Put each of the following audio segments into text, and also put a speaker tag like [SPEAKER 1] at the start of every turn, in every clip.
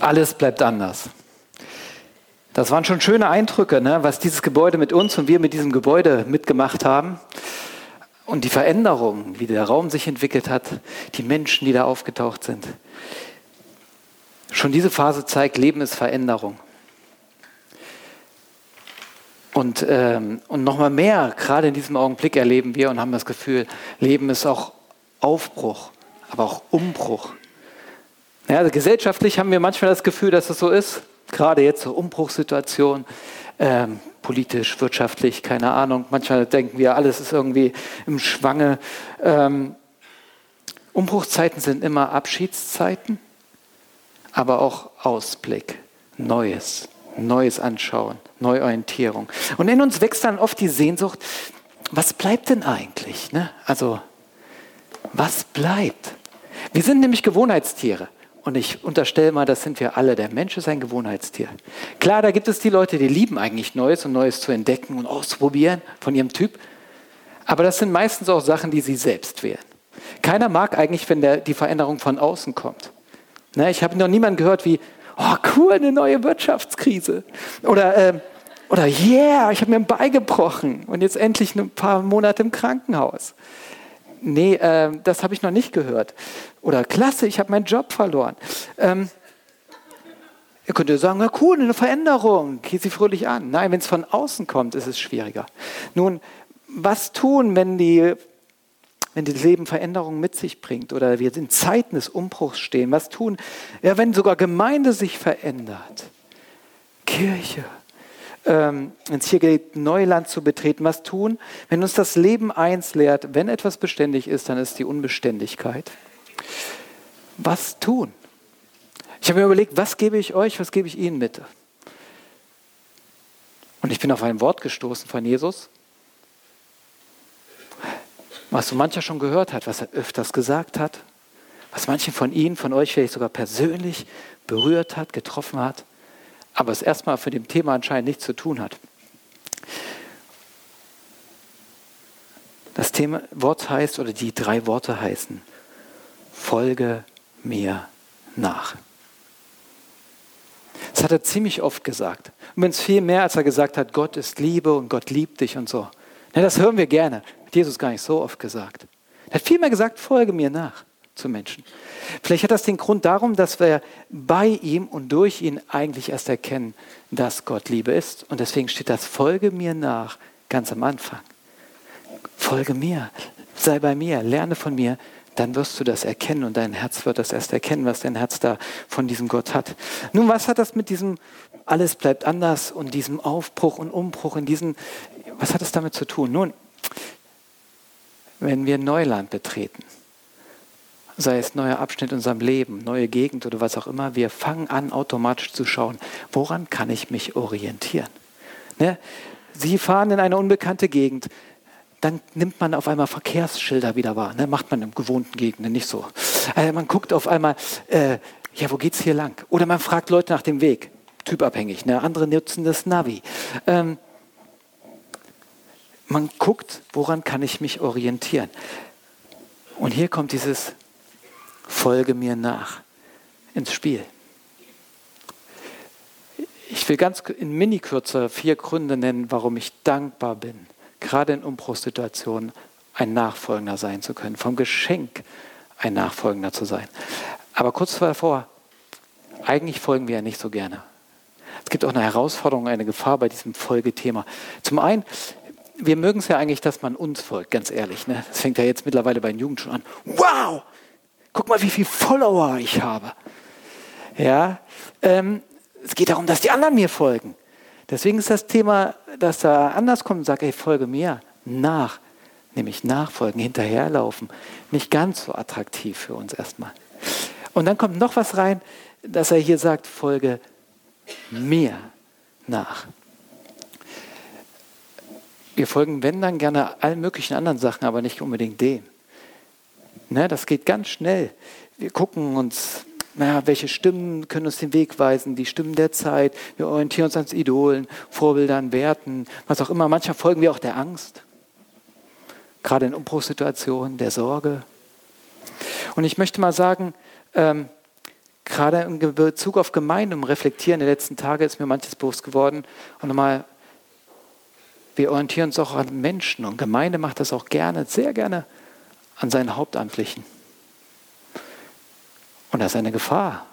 [SPEAKER 1] Alles bleibt anders. Das waren schon schöne Eindrücke, ne, was dieses Gebäude mit uns und wir mit diesem Gebäude mitgemacht haben. Und die Veränderung, wie der Raum sich entwickelt hat, die Menschen, die da aufgetaucht sind. Schon diese Phase zeigt, Leben ist Veränderung. Und, ähm, und nochmal mehr, gerade in diesem Augenblick erleben wir und haben das Gefühl, Leben ist auch Aufbruch, aber auch Umbruch. Ja, also gesellschaftlich haben wir manchmal das Gefühl, dass es so ist, gerade jetzt so Umbruchssituation, ähm, politisch, wirtschaftlich, keine Ahnung. Manchmal denken wir, alles ist irgendwie im Schwange. Ähm, Umbruchszeiten sind immer Abschiedszeiten, aber auch Ausblick, Neues, Neues anschauen, Neuorientierung. Und in uns wächst dann oft die Sehnsucht, was bleibt denn eigentlich? Ne? Also, was bleibt? Wir sind nämlich Gewohnheitstiere. Und ich unterstelle mal, das sind wir alle. Der Mensch ist ein Gewohnheitstier. Klar, da gibt es die Leute, die lieben eigentlich Neues und Neues zu entdecken und auszuprobieren von ihrem Typ. Aber das sind meistens auch Sachen, die sie selbst wählen. Keiner mag eigentlich, wenn der, die Veränderung von außen kommt. Ne, ich habe noch niemanden gehört wie, oh cool, eine neue Wirtschaftskrise. Oder, äh, oder yeah, ich habe mir ein Bein gebrochen und jetzt endlich ein paar Monate im Krankenhaus nee, äh, das habe ich noch nicht gehört. Oder klasse, ich habe meinen Job verloren. Ähm, ihr könnt ja sagen, na cool, eine Veränderung, geht sie fröhlich an. Nein, wenn es von außen kommt, ist es schwieriger. Nun, was tun, wenn die wenn das Leben Veränderungen mit sich bringt oder wir in Zeiten des Umbruchs stehen? Was tun, ja, wenn sogar Gemeinde sich verändert? Kirche, ähm, wenn es hier geht, Neuland zu betreten, was tun? Wenn uns das Leben eins lehrt, wenn etwas beständig ist, dann ist die Unbeständigkeit. Was tun? Ich habe mir überlegt, was gebe ich euch, was gebe ich Ihnen mit? Und ich bin auf ein Wort gestoßen von Jesus, was so mancher schon gehört hat, was er öfters gesagt hat, was manche von Ihnen, von euch vielleicht sogar persönlich berührt hat, getroffen hat aber es erstmal für dem Thema anscheinend nichts zu tun hat. Das Thema, Wort heißt, oder die drei Worte heißen, folge mir nach. Das hat er ziemlich oft gesagt. Übrigens viel mehr, als er gesagt hat, Gott ist Liebe und Gott liebt dich und so. Ja, das hören wir gerne. Hat Jesus gar nicht so oft gesagt. Er hat viel mehr gesagt, folge mir nach zu Menschen. Vielleicht hat das den Grund darum, dass wir bei ihm und durch ihn eigentlich erst erkennen, dass Gott Liebe ist. Und deswegen steht das, folge mir nach, ganz am Anfang. Folge mir, sei bei mir, lerne von mir, dann wirst du das erkennen und dein Herz wird das erst erkennen, was dein Herz da von diesem Gott hat. Nun, was hat das mit diesem alles bleibt anders und diesem Aufbruch und Umbruch in diesen, was hat es damit zu tun? Nun, wenn wir Neuland betreten, sei es neuer Abschnitt in unserem Leben, neue Gegend oder was auch immer, wir fangen an, automatisch zu schauen, woran kann ich mich orientieren? Ne? Sie fahren in eine unbekannte Gegend, dann nimmt man auf einmal Verkehrsschilder wieder wahr. Ne? Macht man in gewohnten Gegenden nicht so. Also man guckt auf einmal, äh, ja, wo geht's hier lang? Oder man fragt Leute nach dem Weg. Typabhängig. Ne? Andere nutzen das Navi. Ähm, man guckt, woran kann ich mich orientieren? Und hier kommt dieses folge mir nach ins Spiel. Ich will ganz in Mini-Kürze vier Gründe nennen, warum ich dankbar bin, gerade in Umbruchssituationen ein Nachfolgender sein zu können, vom Geschenk ein Nachfolgender zu sein. Aber kurz davor, eigentlich folgen wir ja nicht so gerne. Es gibt auch eine Herausforderung, eine Gefahr bei diesem Folgethema. Zum einen, wir mögen es ja eigentlich, dass man uns folgt, ganz ehrlich. Ne? Das fängt ja jetzt mittlerweile bei den Jugend schon an. Wow, Guck mal, wie viele Follower ich habe. Ja, ähm, es geht darum, dass die anderen mir folgen. Deswegen ist das Thema, dass da anders kommt und sagt, ey, folge mir nach, nämlich nachfolgen, hinterherlaufen, nicht ganz so attraktiv für uns erstmal. Und dann kommt noch was rein, dass er hier sagt, folge mir nach. Wir folgen, wenn dann gerne allen möglichen anderen Sachen, aber nicht unbedingt dem. Ne, das geht ganz schnell. Wir gucken uns, naja, welche Stimmen können uns den Weg weisen, die Stimmen der Zeit. Wir orientieren uns an Idolen, Vorbildern, Werten, was auch immer. Manchmal folgen wir auch der Angst, gerade in Umbruchssituationen, der Sorge. Und ich möchte mal sagen, ähm, gerade in Bezug auf Gemeinde, um Reflektieren der letzten Tage ist mir manches bewusst geworden. Und nochmal, wir orientieren uns auch an Menschen und Gemeinde macht das auch gerne, sehr gerne an seinen Hauptamtlichen. Und das ist eine Gefahr.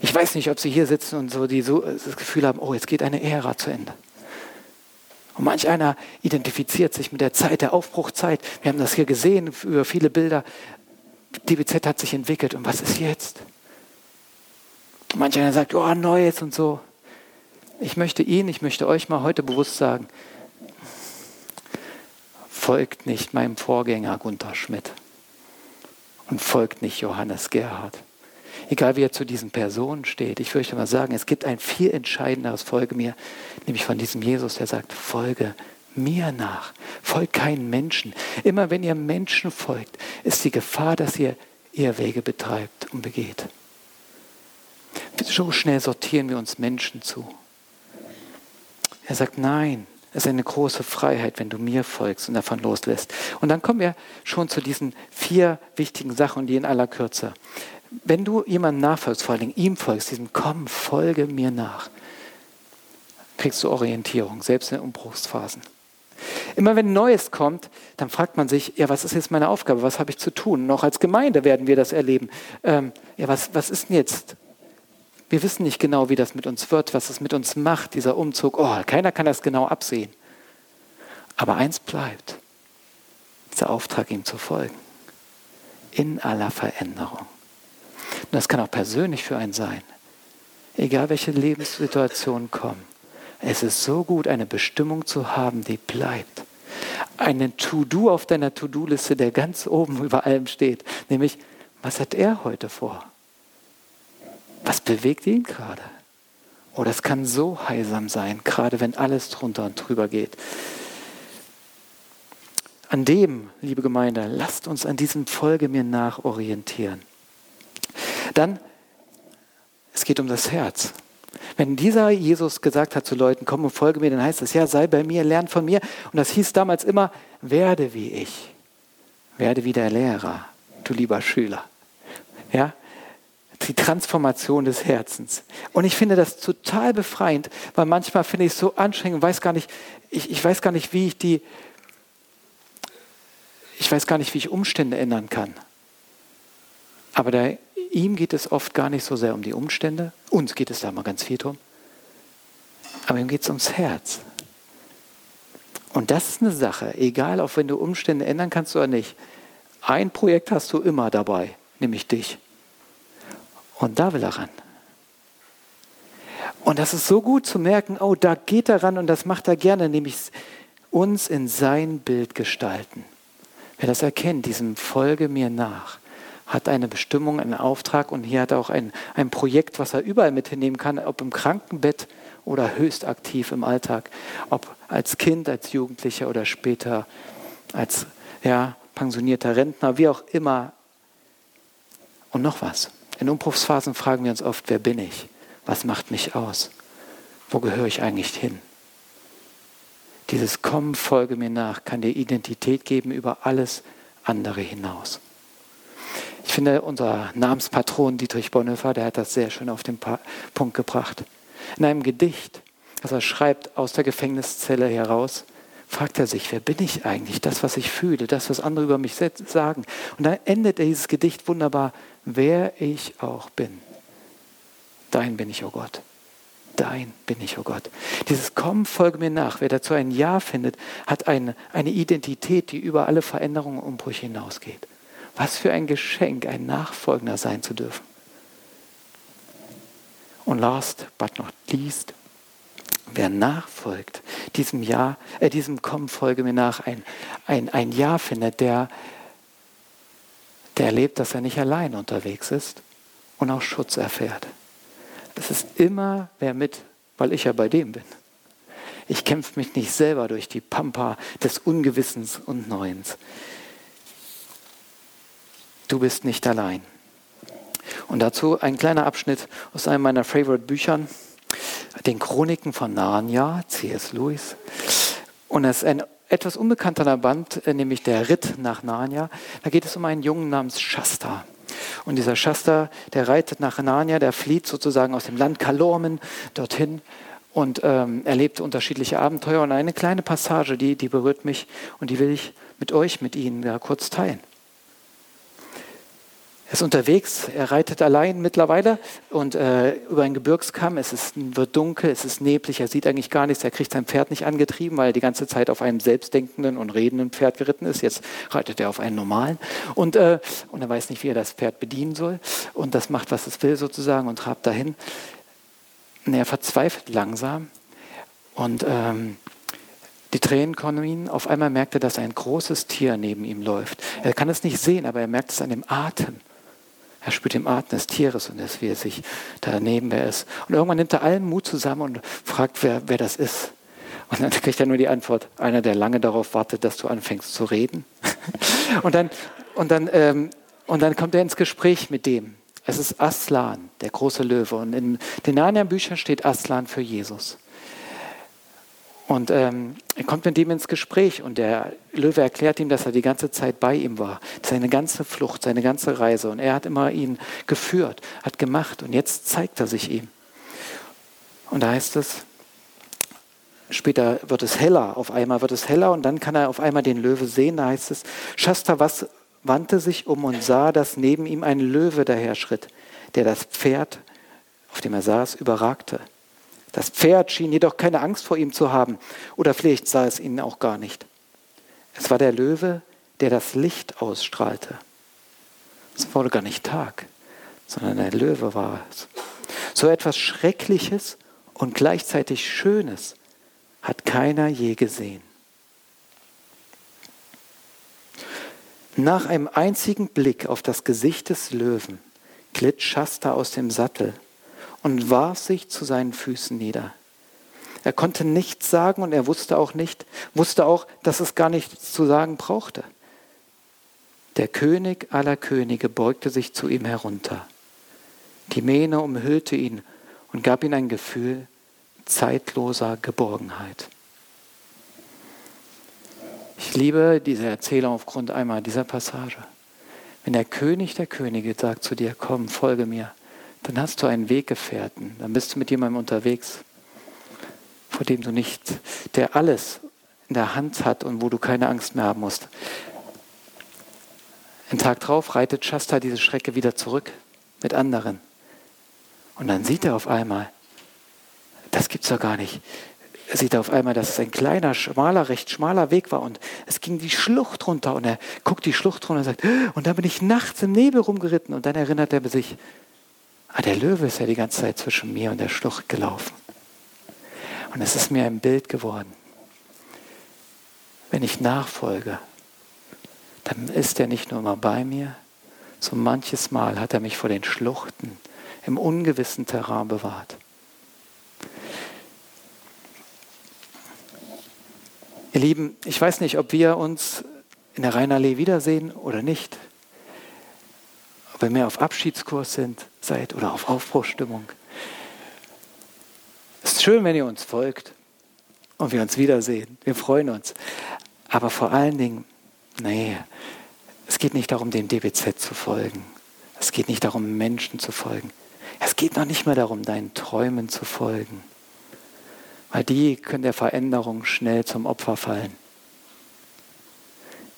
[SPEAKER 1] Ich weiß nicht, ob Sie hier sitzen und so, die so das Gefühl haben, oh, jetzt geht eine Ära zu Ende. Und manch einer identifiziert sich mit der Zeit, der Aufbruchzeit. Wir haben das hier gesehen über viele Bilder. DBZ hat sich entwickelt und was ist jetzt? Und manch einer sagt, oh, Neues und so. Ich möchte Ihnen, ich möchte euch mal heute bewusst sagen, folgt nicht meinem Vorgänger Gunther Schmidt und folgt nicht Johannes Gerhard. Egal wie er zu diesen Personen steht, ich möchte mal sagen, es gibt ein viel entscheidenderes Folge mir, nämlich von diesem Jesus, der sagt, folge mir nach, folgt keinen Menschen. Immer wenn ihr Menschen folgt, ist die Gefahr, dass ihr Irrwege betreibt und begeht. So schnell sortieren wir uns Menschen zu. Er sagt, nein, es ist eine große Freiheit, wenn du mir folgst und davon loslässt. Und dann kommen wir schon zu diesen vier wichtigen Sachen, die in aller Kürze. Wenn du jemandem nachfolgst, vor Dingen ihm folgst, diesem Komm, folge mir nach, kriegst du Orientierung, selbst in Umbruchsphasen. Immer wenn Neues kommt, dann fragt man sich, ja, was ist jetzt meine Aufgabe? Was habe ich zu tun? Noch als Gemeinde werden wir das erleben. Ähm, ja, was, was ist denn jetzt wir wissen nicht genau, wie das mit uns wird, was es mit uns macht, dieser Umzug. Oh, keiner kann das genau absehen. Aber eins bleibt, dieser Auftrag, ihm zu folgen. In aller Veränderung. Und das kann auch persönlich für einen sein. Egal welche Lebenssituationen kommen. Es ist so gut, eine Bestimmung zu haben, die bleibt. Einen To-Do auf deiner To-Do-Liste, der ganz oben über allem steht. Nämlich, was hat er heute vor? Was bewegt ihn gerade? Oh, das kann so heilsam sein, gerade wenn alles drunter und drüber geht. An dem, liebe Gemeinde, lasst uns an diesem Folge mir nach orientieren. Dann, es geht um das Herz. Wenn dieser Jesus gesagt hat zu Leuten, komm und folge mir, dann heißt es, ja, sei bei mir, lern von mir. Und das hieß damals immer, werde wie ich. Werde wie der Lehrer, du lieber Schüler. Ja, die Transformation des Herzens. Und ich finde das total befreiend, weil manchmal finde ich es so anstrengend weiß gar nicht, ich, ich weiß gar nicht, wie ich die, ich weiß gar nicht, wie ich Umstände ändern kann. Aber der, ihm geht es oft gar nicht so sehr um die Umstände, uns geht es da mal ganz viel drum, aber ihm geht es ums Herz. Und das ist eine Sache, egal, auch wenn du Umstände ändern kannst oder nicht. Ein Projekt hast du immer dabei, nämlich dich. Und da will er ran. Und das ist so gut zu merken, oh, da geht er ran und das macht er gerne, nämlich uns in sein Bild gestalten. Wer das erkennt, diesem Folge mir nach, hat eine Bestimmung, einen Auftrag und hier hat er auch ein, ein Projekt, was er überall mit hinnehmen kann, ob im Krankenbett oder höchst aktiv im Alltag, ob als Kind, als Jugendlicher oder später als ja, pensionierter Rentner, wie auch immer. Und noch was. In Umbruchsphasen fragen wir uns oft, wer bin ich? Was macht mich aus? Wo gehöre ich eigentlich hin? Dieses Kommen, folge mir nach, kann dir Identität geben über alles andere hinaus. Ich finde, unser Namenspatron Dietrich Bonhoeffer, der hat das sehr schön auf den Punkt gebracht. In einem Gedicht, das er schreibt aus der Gefängniszelle heraus, fragt er sich, wer bin ich eigentlich? Das, was ich fühle, das, was andere über mich sagen. Und dann endet er dieses Gedicht wunderbar, wer ich auch bin. Dein bin ich, oh Gott. Dein bin ich, oh Gott. Dieses Kommen, folge mir nach. Wer dazu ein Ja findet, hat eine, eine Identität, die über alle Veränderungen und Umbrüche hinausgeht. Was für ein Geschenk, ein Nachfolgender sein zu dürfen. Und last but not least, wer nachfolgt, diesem Ja, äh, diesem Kommen folge mir nach, ein, ein, ein Ja findet, der, der erlebt, dass er nicht allein unterwegs ist und auch Schutz erfährt. Es ist immer wer mit, weil ich ja bei dem bin. Ich kämpfe mich nicht selber durch die Pampa des Ungewissens und Neuens. Du bist nicht allein. Und dazu ein kleiner Abschnitt aus einem meiner Favorite Büchern den Chroniken von Narnia, C.S. Lewis. Und es ist ein etwas unbekannter Band, äh, nämlich der Ritt nach Narnia. Da geht es um einen Jungen namens Shasta. Und dieser Shasta, der reitet nach Narnia, der flieht sozusagen aus dem Land Kalormen dorthin und ähm, erlebt unterschiedliche Abenteuer. Und eine kleine Passage, die, die berührt mich und die will ich mit euch, mit Ihnen da kurz teilen. Er ist unterwegs, er reitet allein mittlerweile und äh, über einen Gebirgskamm. Es ist, wird dunkel, es ist neblig, er sieht eigentlich gar nichts. Er kriegt sein Pferd nicht angetrieben, weil er die ganze Zeit auf einem selbstdenkenden und redenden Pferd geritten ist. Jetzt reitet er auf einen normalen und, äh, und er weiß nicht, wie er das Pferd bedienen soll. Und das macht, was es will sozusagen und trabt dahin. Und er verzweifelt langsam und ähm, die Tränen kommen ihm. Auf einmal merkt er, dass ein großes Tier neben ihm läuft. Er kann es nicht sehen, aber er merkt es an dem Atem. Er spürt den Atem des Tieres und es, wie er sich daneben wer ist. Und irgendwann nimmt er allen Mut zusammen und fragt, wer, wer das ist. Und dann kriegt er nur die Antwort, einer, der lange darauf wartet, dass du anfängst zu reden. und, dann, und, dann, ähm, und dann kommt er ins Gespräch mit dem. Es ist Aslan, der große Löwe. Und in den Narnia-Büchern steht Aslan für Jesus. Und ähm, er kommt mit ihm ins Gespräch und der Löwe erklärt ihm, dass er die ganze Zeit bei ihm war. Seine ganze Flucht, seine ganze Reise. Und er hat immer ihn geführt, hat gemacht und jetzt zeigt er sich ihm. Und da heißt es, später wird es heller, auf einmal wird es heller und dann kann er auf einmal den Löwe sehen. Da heißt es, Shasta was, wandte sich um und sah, dass neben ihm ein Löwe daherschritt, der das Pferd, auf dem er saß, überragte. Das Pferd schien jedoch keine Angst vor ihm zu haben, oder vielleicht sah es ihn auch gar nicht. Es war der Löwe, der das Licht ausstrahlte. Es wurde gar nicht Tag, sondern der Löwe war es. So etwas Schreckliches und gleichzeitig Schönes hat keiner je gesehen. Nach einem einzigen Blick auf das Gesicht des Löwen glitt Shasta aus dem Sattel und warf sich zu seinen Füßen nieder. Er konnte nichts sagen und er wusste auch nicht, wusste auch, dass es gar nichts zu sagen brauchte. Der König aller Könige beugte sich zu ihm herunter. Die Mähne umhüllte ihn und gab ihm ein Gefühl zeitloser Geborgenheit. Ich liebe diese Erzählung aufgrund einmal dieser Passage. Wenn der König der Könige sagt zu dir, komm, folge mir, dann hast du einen Weggefährten, dann bist du mit jemandem unterwegs, vor dem du nicht, der alles in der Hand hat und wo du keine Angst mehr haben musst. Einen Tag drauf reitet Shasta diese Schrecke wieder zurück mit anderen. Und dann sieht er auf einmal, das gibt's doch gar nicht. Er sieht auf einmal, dass es ein kleiner, schmaler, recht schmaler Weg war und es ging die Schlucht runter und er guckt die Schlucht runter und sagt, und dann bin ich nachts im Nebel rumgeritten und dann erinnert er sich, Ah, der Löwe ist ja die ganze Zeit zwischen mir und der Schlucht gelaufen. Und es ist mir ein Bild geworden. Wenn ich nachfolge, dann ist er nicht nur immer bei mir, so manches Mal hat er mich vor den Schluchten im ungewissen Terrain bewahrt. Ihr Lieben, ich weiß nicht, ob wir uns in der Rheinallee wiedersehen oder nicht ihr mehr auf Abschiedskurs sind, seid oder auf Aufbruchstimmung. Es ist schön, wenn ihr uns folgt und wir uns wiedersehen. Wir freuen uns. Aber vor allen Dingen, nee, es geht nicht darum, dem DBZ zu folgen. Es geht nicht darum, Menschen zu folgen. Es geht noch nicht mehr darum, deinen Träumen zu folgen. Weil die können der Veränderung schnell zum Opfer fallen.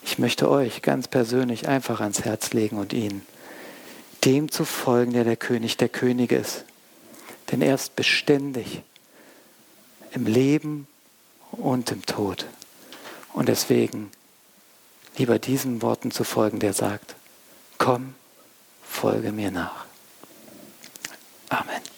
[SPEAKER 1] Ich möchte euch ganz persönlich einfach ans Herz legen und Ihnen dem zu folgen, der der König der Könige ist. Denn er ist beständig im Leben und im Tod. Und deswegen lieber diesen Worten zu folgen, der sagt, komm, folge mir nach. Amen.